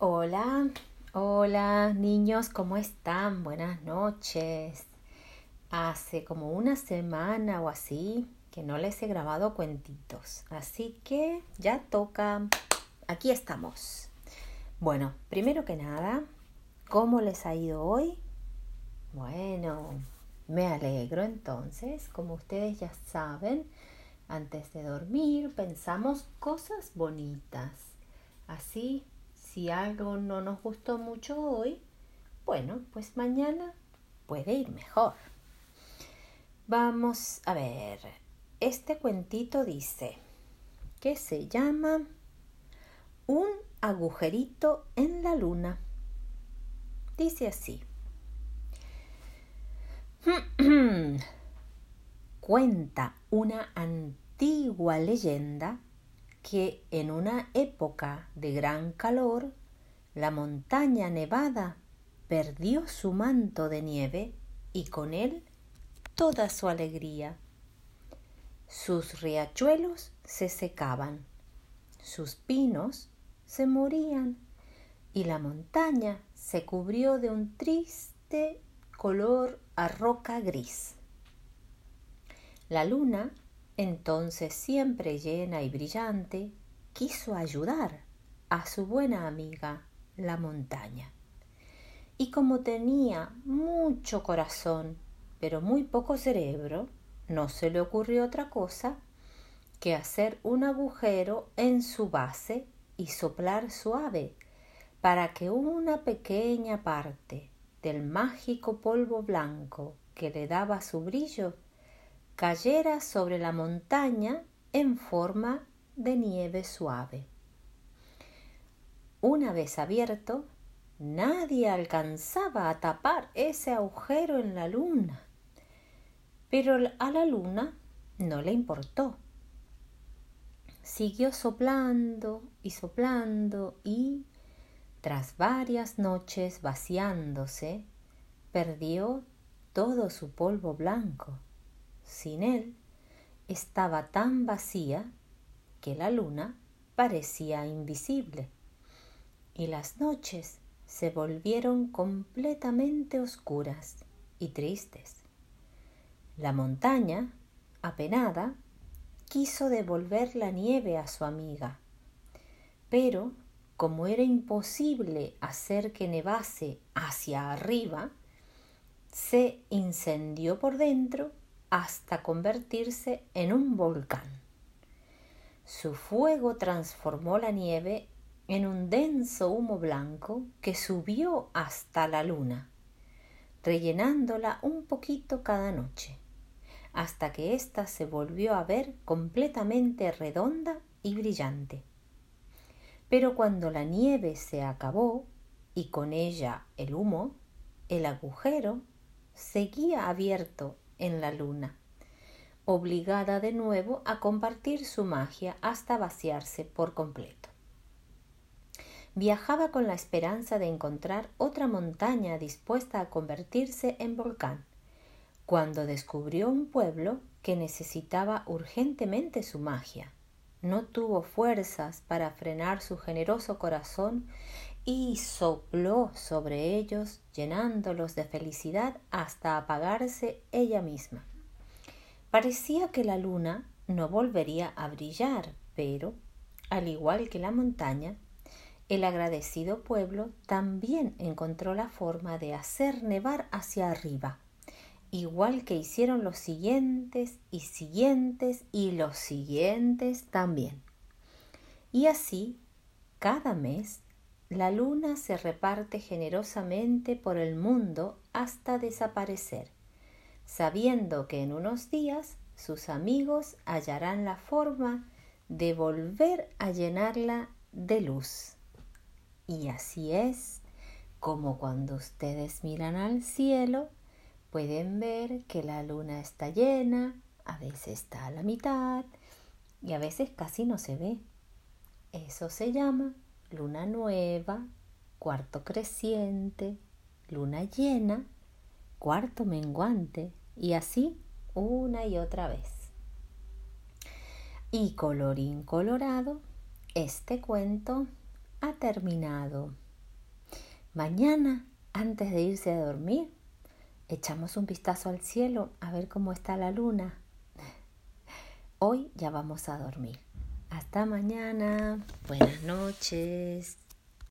Hola, hola niños, ¿cómo están? Buenas noches. Hace como una semana o así que no les he grabado cuentitos, así que ya toca. Aquí estamos. Bueno, primero que nada, ¿cómo les ha ido hoy? Bueno, me alegro entonces, como ustedes ya saben, antes de dormir pensamos cosas bonitas. Así si algo no nos gustó mucho hoy, bueno, pues mañana puede ir mejor. Vamos a ver, este cuentito dice que se llama Un agujerito en la luna. Dice así. Cuenta una antigua leyenda que en una época de gran calor, la montaña nevada perdió su manto de nieve y con él toda su alegría. Sus riachuelos se secaban, sus pinos se morían y la montaña se cubrió de un triste color a roca gris. La luna entonces, siempre llena y brillante, quiso ayudar a su buena amiga, la montaña. Y como tenía mucho corazón, pero muy poco cerebro, no se le ocurrió otra cosa que hacer un agujero en su base y soplar suave para que una pequeña parte del mágico polvo blanco que le daba su brillo cayera sobre la montaña en forma de nieve suave. Una vez abierto, nadie alcanzaba a tapar ese agujero en la luna. Pero a la luna no le importó. Siguió soplando y soplando y, tras varias noches vaciándose, perdió todo su polvo blanco sin él, estaba tan vacía que la luna parecía invisible y las noches se volvieron completamente oscuras y tristes. La montaña, apenada, quiso devolver la nieve a su amiga, pero como era imposible hacer que nevase hacia arriba, se incendió por dentro hasta convertirse en un volcán. Su fuego transformó la nieve en un denso humo blanco que subió hasta la luna, rellenándola un poquito cada noche, hasta que ésta se volvió a ver completamente redonda y brillante. Pero cuando la nieve se acabó y con ella el humo, el agujero seguía abierto en la luna, obligada de nuevo a compartir su magia hasta vaciarse por completo. Viajaba con la esperanza de encontrar otra montaña dispuesta a convertirse en volcán, cuando descubrió un pueblo que necesitaba urgentemente su magia. No tuvo fuerzas para frenar su generoso corazón y sopló sobre ellos, llenándolos de felicidad hasta apagarse ella misma. Parecía que la luna no volvería a brillar, pero, al igual que la montaña, el agradecido pueblo también encontró la forma de hacer nevar hacia arriba, igual que hicieron los siguientes y siguientes y los siguientes también. Y así, cada mes la luna se reparte generosamente por el mundo hasta desaparecer, sabiendo que en unos días sus amigos hallarán la forma de volver a llenarla de luz. Y así es como cuando ustedes miran al cielo, pueden ver que la luna está llena, a veces está a la mitad y a veces casi no se ve. Eso se llama luna nueva, cuarto creciente, luna llena, cuarto menguante y así una y otra vez. Y colorín colorado, este cuento ha terminado. Mañana, antes de irse a dormir, echamos un vistazo al cielo a ver cómo está la luna. Hoy ya vamos a dormir. Hasta mañana. Buenas noches.